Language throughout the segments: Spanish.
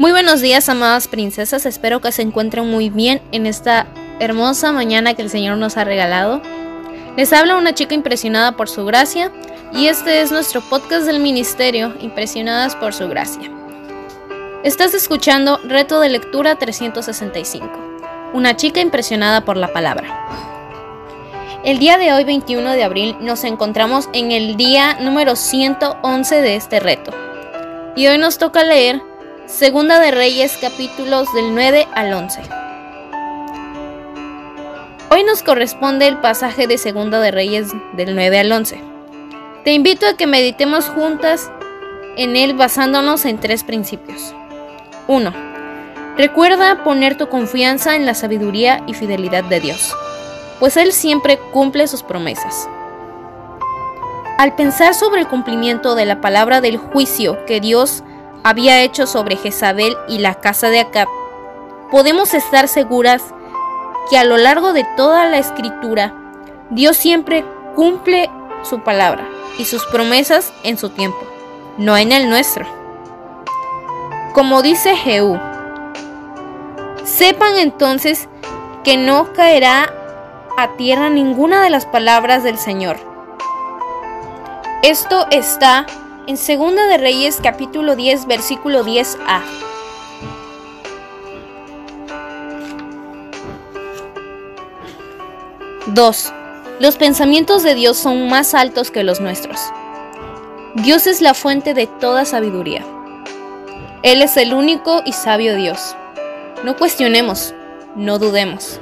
Muy buenos días, amadas princesas. Espero que se encuentren muy bien en esta hermosa mañana que el Señor nos ha regalado. Les habla una chica impresionada por su gracia y este es nuestro podcast del ministerio, Impresionadas por su gracia. Estás escuchando Reto de Lectura 365, una chica impresionada por la palabra. El día de hoy, 21 de abril, nos encontramos en el día número 111 de este reto. Y hoy nos toca leer Segunda de Reyes capítulos del 9 al 11. Hoy nos corresponde el pasaje de Segunda de Reyes del 9 al 11. Te invito a que meditemos juntas en él basándonos en tres principios. 1. Recuerda poner tu confianza en la sabiduría y fidelidad de Dios, pues Él siempre cumple sus promesas. Al pensar sobre el cumplimiento de la palabra del juicio que Dios había hecho sobre Jezabel y la casa de Acab, podemos estar seguras que a lo largo de toda la escritura, Dios siempre cumple su palabra y sus promesas en su tiempo, no en el nuestro. Como dice Jehú, sepan entonces que no caerá a tierra ninguna de las palabras del Señor. Esto está en Segunda de Reyes capítulo 10 versículo 10a. Dos. Los pensamientos de Dios son más altos que los nuestros. Dios es la fuente de toda sabiduría. Él es el único y sabio Dios. No cuestionemos, no dudemos.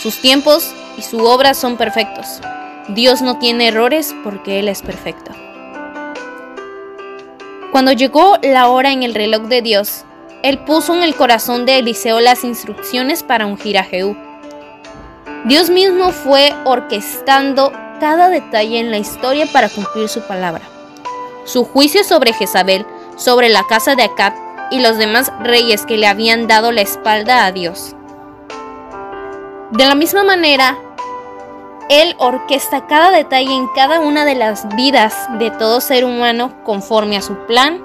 Sus tiempos y su obra son perfectos. Dios no tiene errores porque Él es perfecto. Cuando llegó la hora en el reloj de Dios, Él puso en el corazón de Eliseo las instrucciones para ungir a Jehú. Dios mismo fue orquestando cada detalle en la historia para cumplir su palabra. Su juicio sobre Jezabel, sobre la casa de Acab y los demás reyes que le habían dado la espalda a Dios. De la misma manera, Él orquesta cada detalle en cada una de las vidas de todo ser humano conforme a su plan,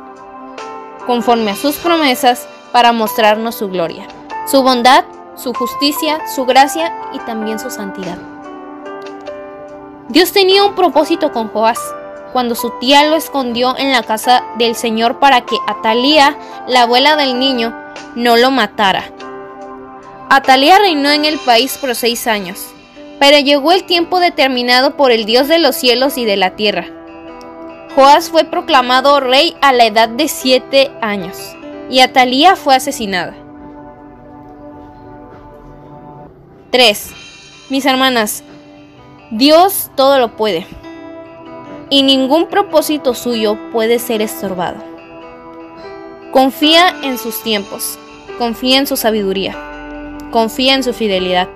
conforme a sus promesas, para mostrarnos su gloria, su bondad, su justicia, su gracia y también su santidad. Dios tenía un propósito con Joás cuando su tía lo escondió en la casa del Señor para que Atalía, la abuela del niño, no lo matara. Atalía reinó en el país por seis años, pero llegó el tiempo determinado por el Dios de los cielos y de la tierra. Joás fue proclamado rey a la edad de siete años, y Atalía fue asesinada. 3. Mis hermanas, Dios todo lo puede y ningún propósito suyo puede ser estorbado. Confía en sus tiempos, confía en su sabiduría, confía en su fidelidad,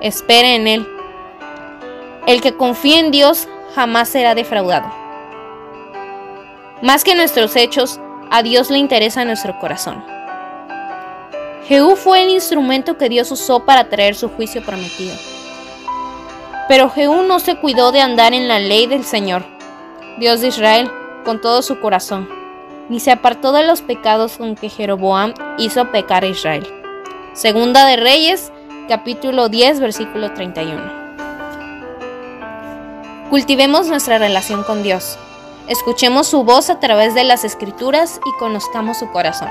espere en Él. El que confía en Dios jamás será defraudado. Más que nuestros hechos, a Dios le interesa nuestro corazón. Jehú fue el instrumento que Dios usó para traer su juicio prometido. Pero Jehú no se cuidó de andar en la ley del Señor Dios de Israel, con todo su corazón, ni se apartó de los pecados con que Jeroboam hizo pecar a Israel. Segunda de Reyes, capítulo 10, versículo 31. Cultivemos nuestra relación con Dios. Escuchemos su voz a través de las escrituras y conozcamos su corazón.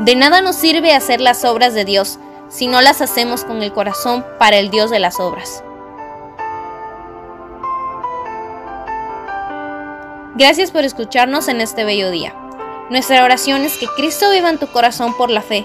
De nada nos sirve hacer las obras de Dios si no las hacemos con el corazón para el Dios de las obras. Gracias por escucharnos en este bello día. Nuestra oración es que Cristo viva en tu corazón por la fe